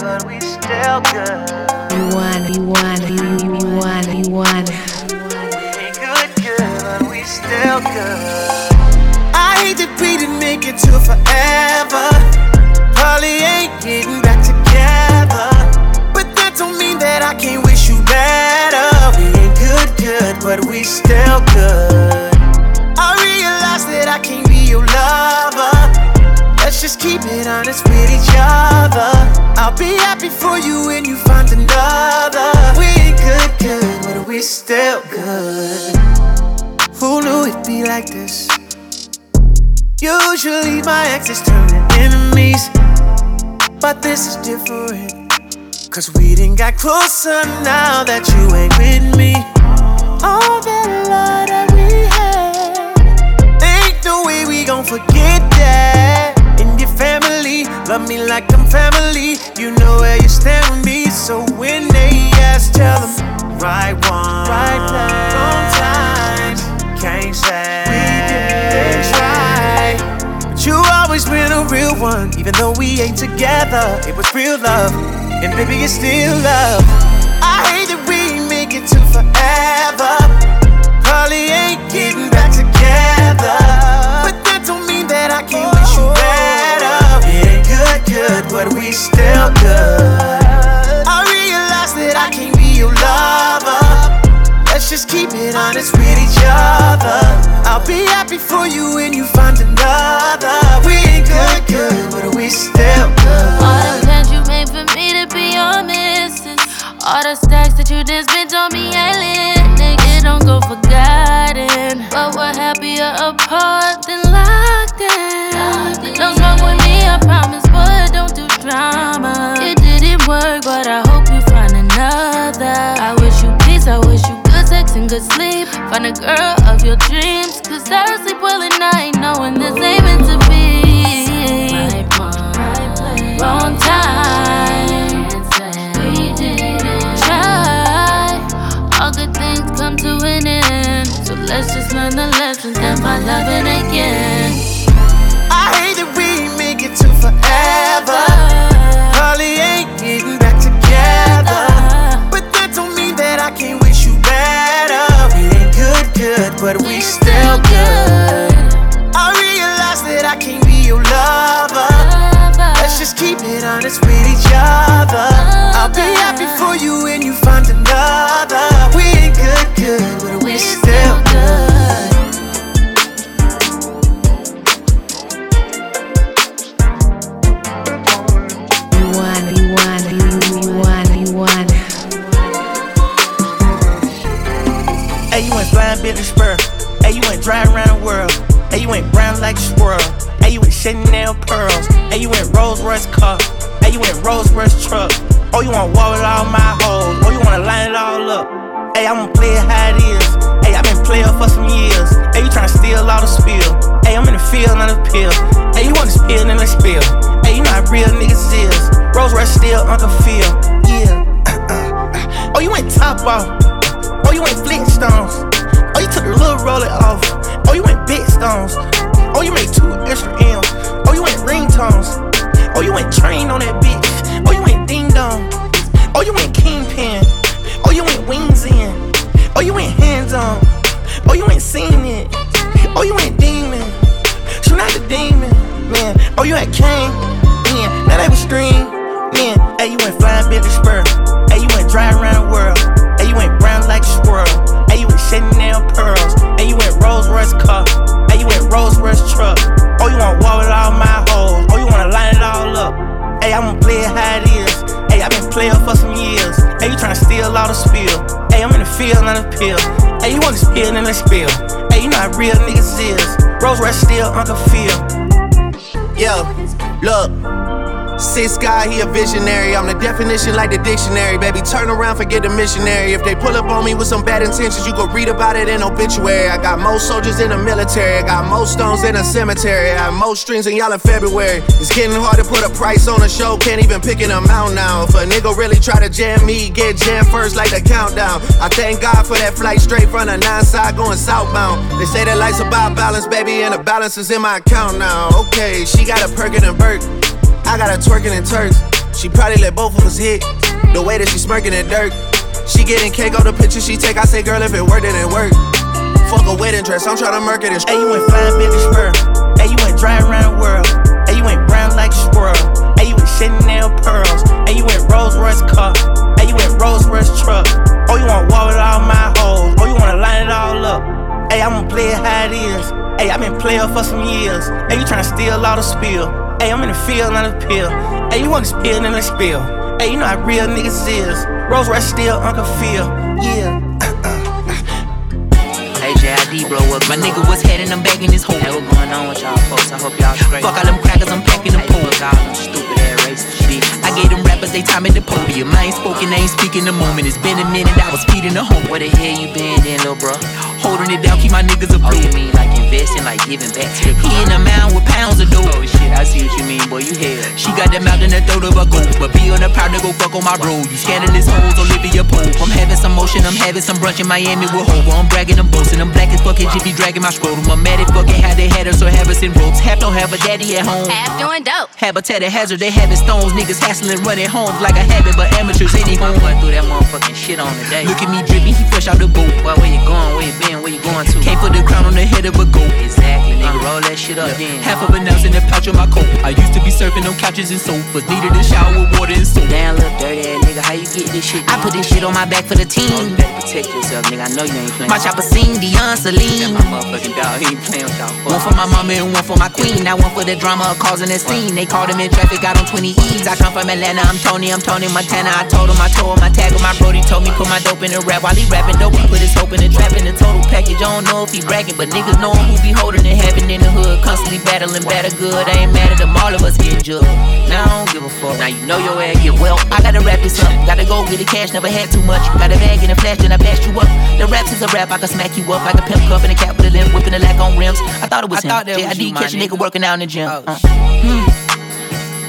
good, but we still good. You want, you want, you, you, you want, you want. We ain't good, good, but we still good. I hate that we didn't make it to forever. Probably ain't getting back together. But that don't mean that I can't wish you better. We ain't good, good, but we still good. I realize that I can't be your lover. Let's just keep it honest with each other. I'll be happy for you when you find another. We ain't good, good, but we still good. Who knew it'd be like this? Usually my exes turn enemies, but this is different. Cause we didn't got closer now that you ain't with me. All that love that we had, ain't no way we gon' forget that. Family, love me like I'm family. You know where you stand with me, so when they ask, tell them right one, right place, wrong time. Can't say we didn't try. But you always been a real one, even though we ain't together. It was real love, and baby, it's still love. I hate that we make it to forever. Probably ain't getting back good, but we still good. I realize that I can't be your lover. Let's just keep it honest with each other. I'll be happy for you when you find another. It how it is. Hey, i been playing for some years. Hey, you tryna steal all the spill. Hey, I'm in the field, not a pill. Hey, you wanna spill, then let's spill. Hey, you how real niggas is. Rolls Royce still Uncle Phil. Yeah. Uh, uh, uh. oh, you went top off. Oh, you went Flintstones. Oh, you took the little roller off. Oh, you went big stones. Oh, you made two extra M's. Oh, you went ringtones. Oh, you went trained on that bitch. Oh, you went ding dong. Oh, you went Oh, you went hands on. Oh, you ain't seen it. Oh, you went Still Uncle Sis guy, he a visionary. I'm the definition like the dictionary, baby. Turn around, forget the missionary. If they pull up on me with some bad intentions, you go read about it in obituary. I got most soldiers in the military. I got most stones in a cemetery. I have most strings in y'all in February. It's getting hard to put a price on a show. Can't even pick an amount now. If a nigga really try to jam me, get jammed first like the countdown. I thank God for that flight straight from the nine side going southbound. They say that life's about balance, baby, and the balance is in my account now. Okay, she got a Perkin and Burke. I got her twerking in Turks. She probably let both of us hit. The way that she smirking at dirt. She getting cake on the picture she take. I say, girl, if it worked, it work. Fuck a wedding dress, I'm tryna murk it and Hey, you went flying as spur. Hey, you went driving around the world. Hey, you went brown like a squirrel. Hey, you went Chanel pearls. Hey, you went Rolls Royce car. Hey, you went Rolls Royce truck. Oh, you wanna walk with all my hoes. Oh, you wanna line it all up. Hey, I'm gonna play it how it is. Hey, i been playing for some years. Hey, you tryna steal all the spill. Hey, I'm in the field, not a pill. Hey, you wanna spill in the spill. Hey, you know how real niggas is. Rolls Royce still Uncle Phil. Yeah. HID blow up. My nigga was heading, I'm bagging his hole. Hey, what going on with y'all folks? I hope y'all straight. Fuck all them crackers, I'm packing them Hey, gave them rappers they time at the podium. I ain't spoken, I ain't speaking the moment. It's been a minute, I was feeding the home. Where the hell you been then, little bro? Holding it down, keep my niggas Oh, you afloat. mean like investing, like giving back to the He in a mound with pounds of dough. Oh shit, I see what you mean, boy. You hell. She got them out in the throat of a goat. But be on the proud to go fuck on my road. You scandalous hoes, Olivia Pope. I'm having some motion, I'm having some brunch in Miami with Hova. I'm bragging, I'm boasting. I'm black as fuck, fucking Jiffy dragging my scrotum. I'm mad at fucking how they had us or have us in ropes. Half don't have a daddy at home. Half doing dope. Habitat a hazard, they having stones. Niggas hassling, running homes like a habit, but amateurs any My home. boy threw that motherfucking shit on today. Look at me dripping, he fresh out the boat. Boy, where you going? Where you been? Where you going to? Can't put the crown on the head of a goat. Exactly, nigga. Roll that shit up then. Half of an ounce in the pouch of my coat. I used to be surfing on couches and sofas. Needed a shower with water and soap. Damn, little dirty ass nigga. How you get this shit? I put this shit on my back for the Oh, you team. better protect yourself, nigga. I know you ain't playing. My chopper sing Dion That Celine. my motherfucking dog. He ain't playing with y'all. One for my mama and one for my queen. Now one for the drama of causing a scene. They called him in traffic out on 20 E's. I come from Atlanta, I'm Tony, I'm Tony Montana. I told him I told him I tag him. My brody told me put my dope in the rap while he rapping dope. He put his hope in the trap in the total package. I don't know if he bragging, but niggas know him who be holding it heaven in the hood. Constantly battling, better good. I ain't mad at them, all of us getting judged. Now I don't give a fuck. Now you know your ass get well. I gotta wrap this up. Gotta go get the cash, never had too much. Got a bag in a flash, then I passed you up. The raps is a rap, I can smack you up like a pimp cup in a cap with a limp, whipping the lack on rims. I thought it was I him. thought that was JID catch a nigga working out in the gym. Oh, Uh.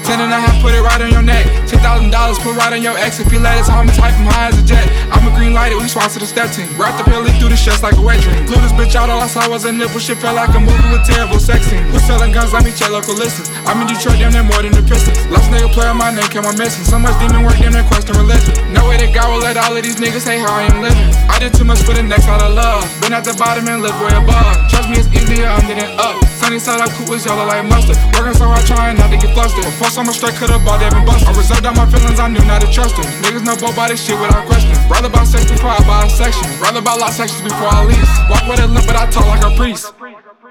Ten and a half, put it right on your neck. Ten thousand dollars, put right on your ex. If you let us, I'm type from high as a jet. I'm a green light, we sponsor the step team. Wrapped up here, through the chest like a wet dream. Blew this bitch out, all I saw was a nipple. Shit felt like a movie with terrible sex scenes. Who's selling guns like me, check local listens. I'm in Detroit, damn more than the Pistons. Last nigga play on my name, came on missing. So much demon work, damn near question religion. No way that God will let all of these niggas say how I am living. I did too much for the next out of love. Been at the bottom and live way above. Trust me, it's easier under than up. Sunny side up, cool was yellow like mustard. Working so hard, trying not to get flustered. Before summer straight, could've bought Devin Buster. I reserved all my feelings, I knew not to trust her. Niggas know both by this shit without question. Rather about sex before I buy a section. Rather about lot sections before I lease. Walk with a limp, but I talk like a priest.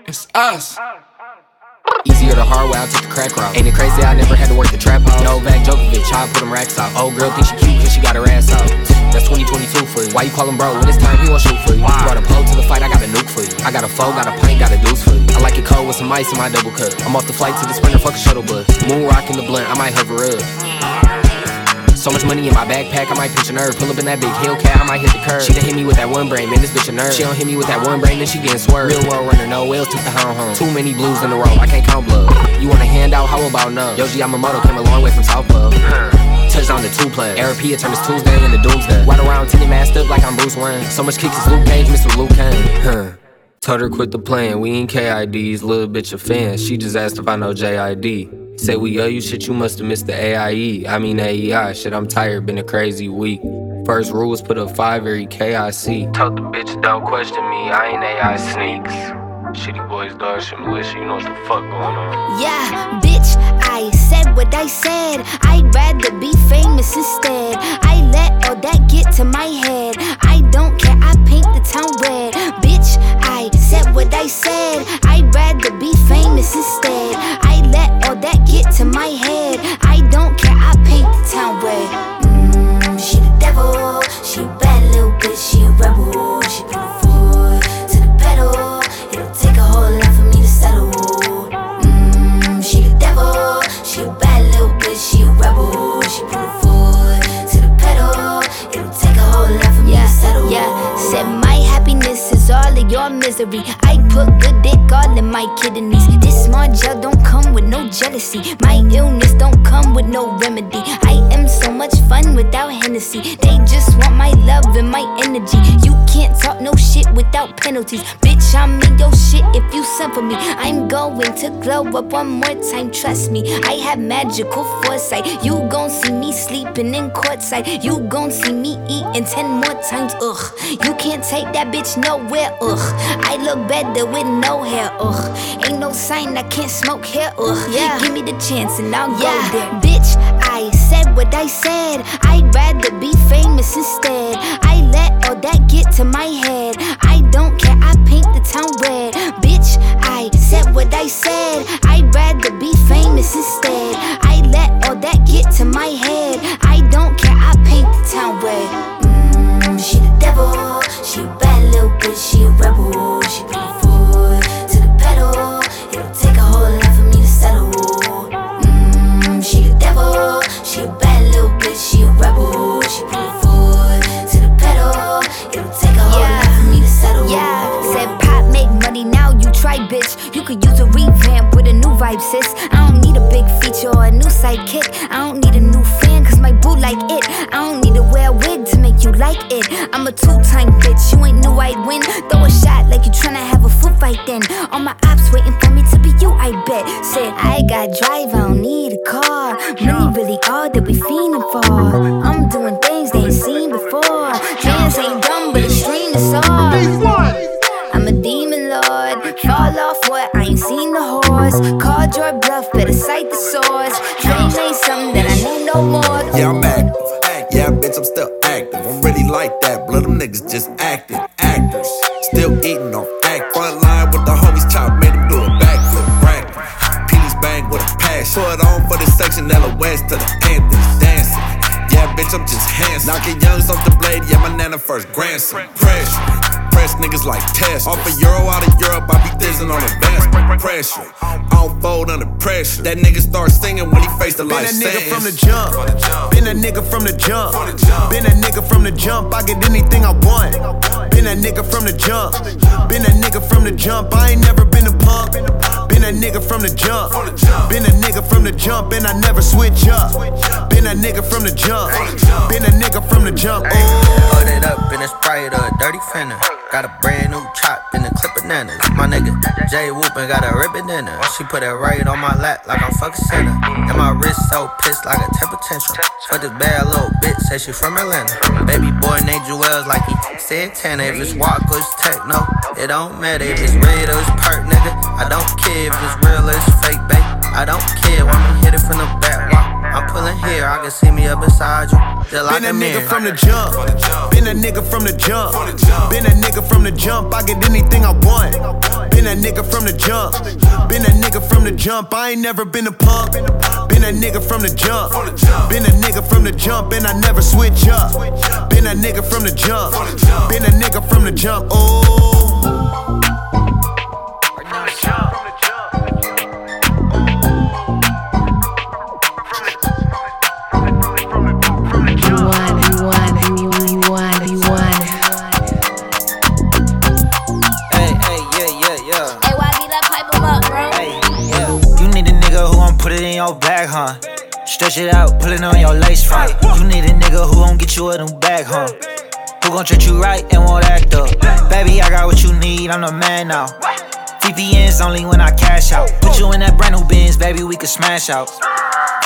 It's us. Easier the hard way, I took the crack route. Ain't it crazy? I never had to work the trap house. Novak Djokovic, I put them racks out. Old girl think she cute cause she got her ass out. That's 2022 for you. Why you call him bro? When it's time, he won't shoot for you. Brought a pole to the fight, I got a nuke for you. I got a foe, got a pint, got a deuce for you. I like it cold with some ice in my double cup. I'm off the flight to the sprinter, fuck a shuttle bus. Moon rocking the blunt, I might hover up. So much money in my backpack, I might pinch a nerve. Pull up in that big Hellcat, I might hit the curb. She done hit me with that one brain, man, this bitch a nerd. She don't hit me with that one brain, then she getting swerved. Real world runner, no wheels, took the hound home. Too many blues in a row, I can't count blood. You want a handout? How about none? Yoji Yamamoto came a long way from South Club. Touchdown to two players. RP, it turned this Tuesday into Doomsday. Ride around tinted masked up like I'm Bruce Wayne. So much kicks, it's Luke Cage, Mr. Luke Kane. Huh. Told her quit the plan, we ain't KIDs, little bitch a fan. She just asked if I know JID. Say we owe you shit, you must have missed the AIE. I mean AEI, shit, I'm tired, been a crazy week. First rule was put up five every KIC. Told the bitch don't question me, I ain't AI sneaks. Shitty boys, dog, shit militia, you know what the fuck going on. Yeah, bitch, I said what I said. I'd rather be famous instead. Happiness is all of your misery. I put good dick all in my kidneys. This small gel don't come with no jealousy. My illness don't come with no remedy. I am so much fun without Hennessy. They just want my love and my energy. You can't talk no shit without penalties. Bitch, I'm in your shit if you send for me. I'm going to glow up one more time, trust me. I have magical foresight. You gon' see me sleeping in courtside. You gon' see me eating ten more times, ugh. You can't take that bitch nowhere, ugh. I look better with no hair, ugh. Ain't no sign I can't smoke hair, ugh. Yeah. Give me the chance and I'll yeah. go there. Bitch, I said what I said. I'd rather be famous instead. I let all that get to my head. I don't care, I paint the town red. Bitch, I said what I said. I'd rather be famous instead. I let all that get to my head. I but the stream is all. I'm a demon lord. Fall off what? I ain't seen the horse. Called your bluff, better cite the source. Dream ain't something that I need no more. Yeah, I'm active. Yeah, bitch, I'm still active. I'm really like that. Blood, them niggas just acting. Actors. Still eating on act. Front line with the homies chop, made them do a backflip. Practice. Penis bang with a passion. Put on for the section, Ella West to the Panthers. Dancing. Yeah, bitch, I'm just handsome. Knocking youngs off the blade, yeah, my nana first grandson. Pressure. Press niggas like test. Off a euro out of Europe, I be thizzing on the vest. Pressure. I don't fold under pressure. That nigga start singing when he face the Been life a nigga from the jump. Been a nigga from the jump. Been a nigga from the jump. I get anything I want. Been a nigga from the jump. Been a nigga from the jump. I ain't never been a punk. Been a nigga from the jump. Been a nigga from the jump, and I never switch up. Been a nigga from the jump. Been a nigga from the jump. Oh. Put it up in a Sprite or a dirty Fanta. Got a brand new chop in the clip of bananas. My nigga Jay Whoopin' got a ribbon in her. She put it right on my lap like I'm fucking Santa. And my wrist so pissed like a temper tantrum. Fuck this bad little bitch, say she from Atlanta. Baby boy named Jewels like he said Tana. If it's walk or it's techno, it don't matter. If it's red or it's perk, nigga. I don't care if it's real or it's fake, babe. I don't care. Me hit it from the back walk. I'm pulling here, I can see me up beside you. Just like Been a a nigga from the jump. Been a nigga from the jump. Been a nigga from the jump. I get anything I want. Been a nigga from the jump. Been a nigga from the jump. I ain't never been a punk. Been a nigga from the jump. Been a nigga from the jump, and I never switch up. Been a nigga from the jump. Been a nigga from the jump. Oh. Stretch it out, pull it on your lace front. You need a nigga who gon' get you a new bag, huh? Who gon' treat you right and won't act up? Baby, I got what you need, I'm the man now. VPNs only when I cash out. Put you in that brand new Benz, baby, we can smash out.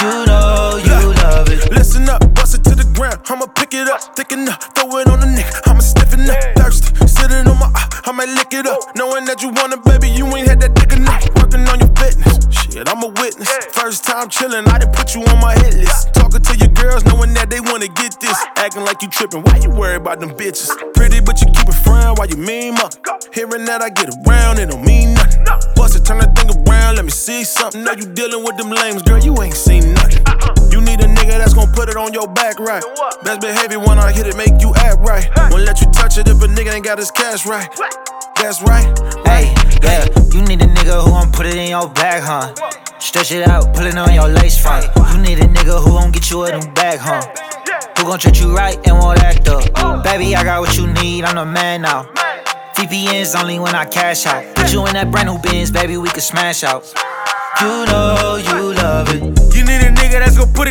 You know you love it. Listen up, bust it to the ground. I'ma pick it up, thick up, throw it on the neck. I'ma stiffen up, thirsty, sitting on my. I might lick it up, knowing that you want it, baby. You ain't had that dick enough. Working on your fitness, shit, I'm a witness. First time chillin', I done put you on my hit list. Talking to your girls, knowing that they wanna get this. Acting like you trippin', why you worry about them bitches? Pretty, but you keep it frown why you mean muck. Hearing that I get around, it don't mean nothing. Bust it, turn that thing around, let me see something. Know you dealing with them lames, girl, you ain't seen nothing. You need a nigga that's gon' put it on your back right. Best behavior when I hit it, make you act right. Won't let you touch it if a nigga ain't got his cash right. That's right. Hey, yeah, you need a nigga who gon' put it in your bag, huh? Stretch it out, pull it on your lace front. You need a nigga who gon' get you a new bag, huh? Who gon' treat you right and won't act up? Baby, I got what you need, I'm the man now. VPNs only when I cash out. Put you in that brand new Benz, baby, we can smash out. You know you love it.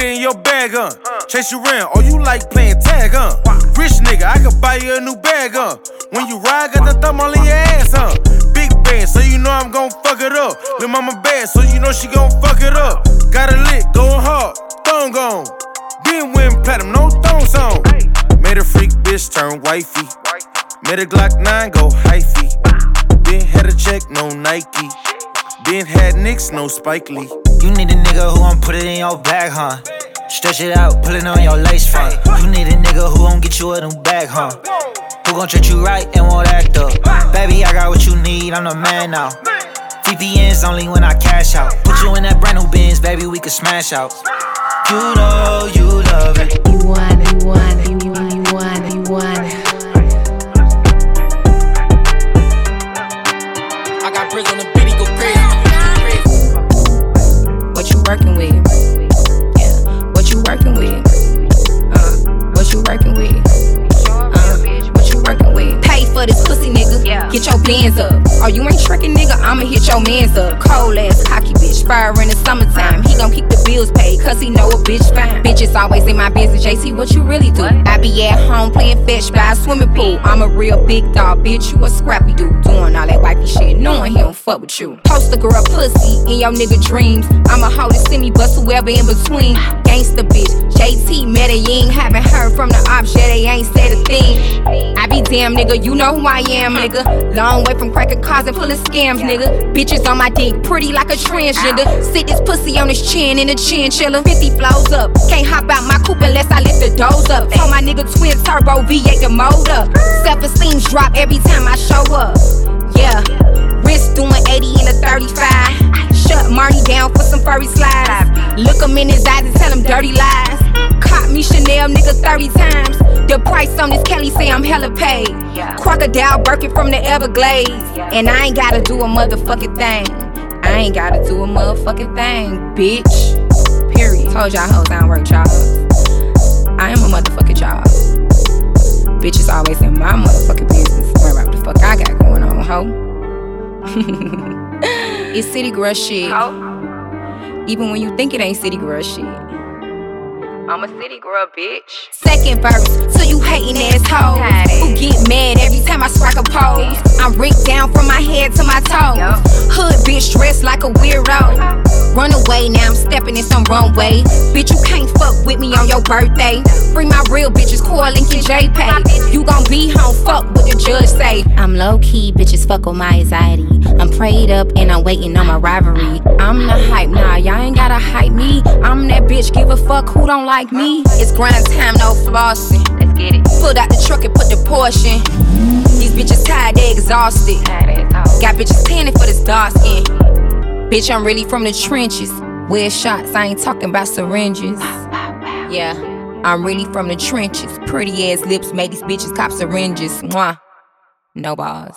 In your bag, huh? Chase you around, or you like playing tag, huh? Rich nigga, I could buy you a new bag, huh? When you ride, got the thumb all in your ass, huh? Big band, so you know I'm gon' fuck it up. Lil' mama bad, so you know she gon' fuck it up. Got a lick, going hard, thong gone. Been win platinum, no thong song. Made a freak bitch turn wifey. Made a Glock 9 go hyphy. Been had a check, no Nike. Been had Nicks, no Spike Lee. You need a nigga who gon' put it in your bag, huh? Stretch it out, pull it on your lace front. You need a nigga who gon' get you a new bag, huh? Who gon' treat you right and won't act up? Baby, I got what you need, I'm the man now. VPNs only when I cash out. Put you in that brand new Benz, baby, we can smash out. You know you love it. You want it, you want it, you want it, you want it, working with? Get your bands up. Or you ain't tricking nigga, I'ma hit your mans up. Cold ass cocky bitch, fire in the summertime. He gon' keep the bills paid, cause he know a bitch fine. Bitches always in my business, JC, what you really do? I be at home playing fetch by a swimming pool. I'm a real big dog, bitch, you a scrappy dude. Doing all that wifey shit, knowing he don't fuck with you. Post a girl pussy in your nigga dreams. I'm a hoe to send me, bust whoever in between. Gangsta bitch, JT Medellin. Haven't heard from the ops, yeah, they ain't said a thing. I be damn nigga, you know who I am, nigga. Long way from cracking cars and pulling scams, nigga. Bitches on my dick, pretty like a transgender. Sit this pussy on his chin in a chinchilla. 50 flows up. Can't hop out my coupe unless I lift the doors up. Told my nigga twin turbo V8 the motor. Self esteem's drop every time I show up. Yeah. Wrist doing 80 in a 35. Shut Marni down for some furry slides. Look him in his eyes and tell him dirty lies. Caught me Chanel nigga 30 times. The price on this Kelly say I'm hella paid. Crocodile Birkin from the Everglades. And I ain't gotta do a motherfucking thing. I ain't gotta do a motherfucking thing, bitch. Period. Told y'all hoes I don't work jobs. I am a motherfucking job. Bitches always in my motherfucking business. Worry about what the fuck I got going on, ho. it's city girl shit. Even when you think it ain't city girl shit. I'm a city girl, bitch. Second verse, so you hating assholes who get mad every time I strike a pose. I'm rigged down from my head to my toes. Hood bitch dressed like a weirdo. Uh-huh. Run away, now I'm stepping in some runway. Bitch, you can't fuck with me on your birthday. Free my real bitches, Link and JPay. You gon' be home, fuck what the judge say. I'm low key, bitches, fuck with my anxiety. I'm prayed up and I'm waiting on my rivalry. I'm the hype, nah, y'all ain't gotta hype me. I'm that bitch, give a fuck who don't like me. It's grind time, no flossing. Let's get it. Pulled out the truck and put the portion. These bitches tired, they exhausted. Got bitches panning for this dark skin. Bitch, I'm really from the trenches. Where shots, I ain't talking about syringes. Yeah, I'm really from the trenches. Pretty ass lips make these bitches cop syringes. Mwah. No balls.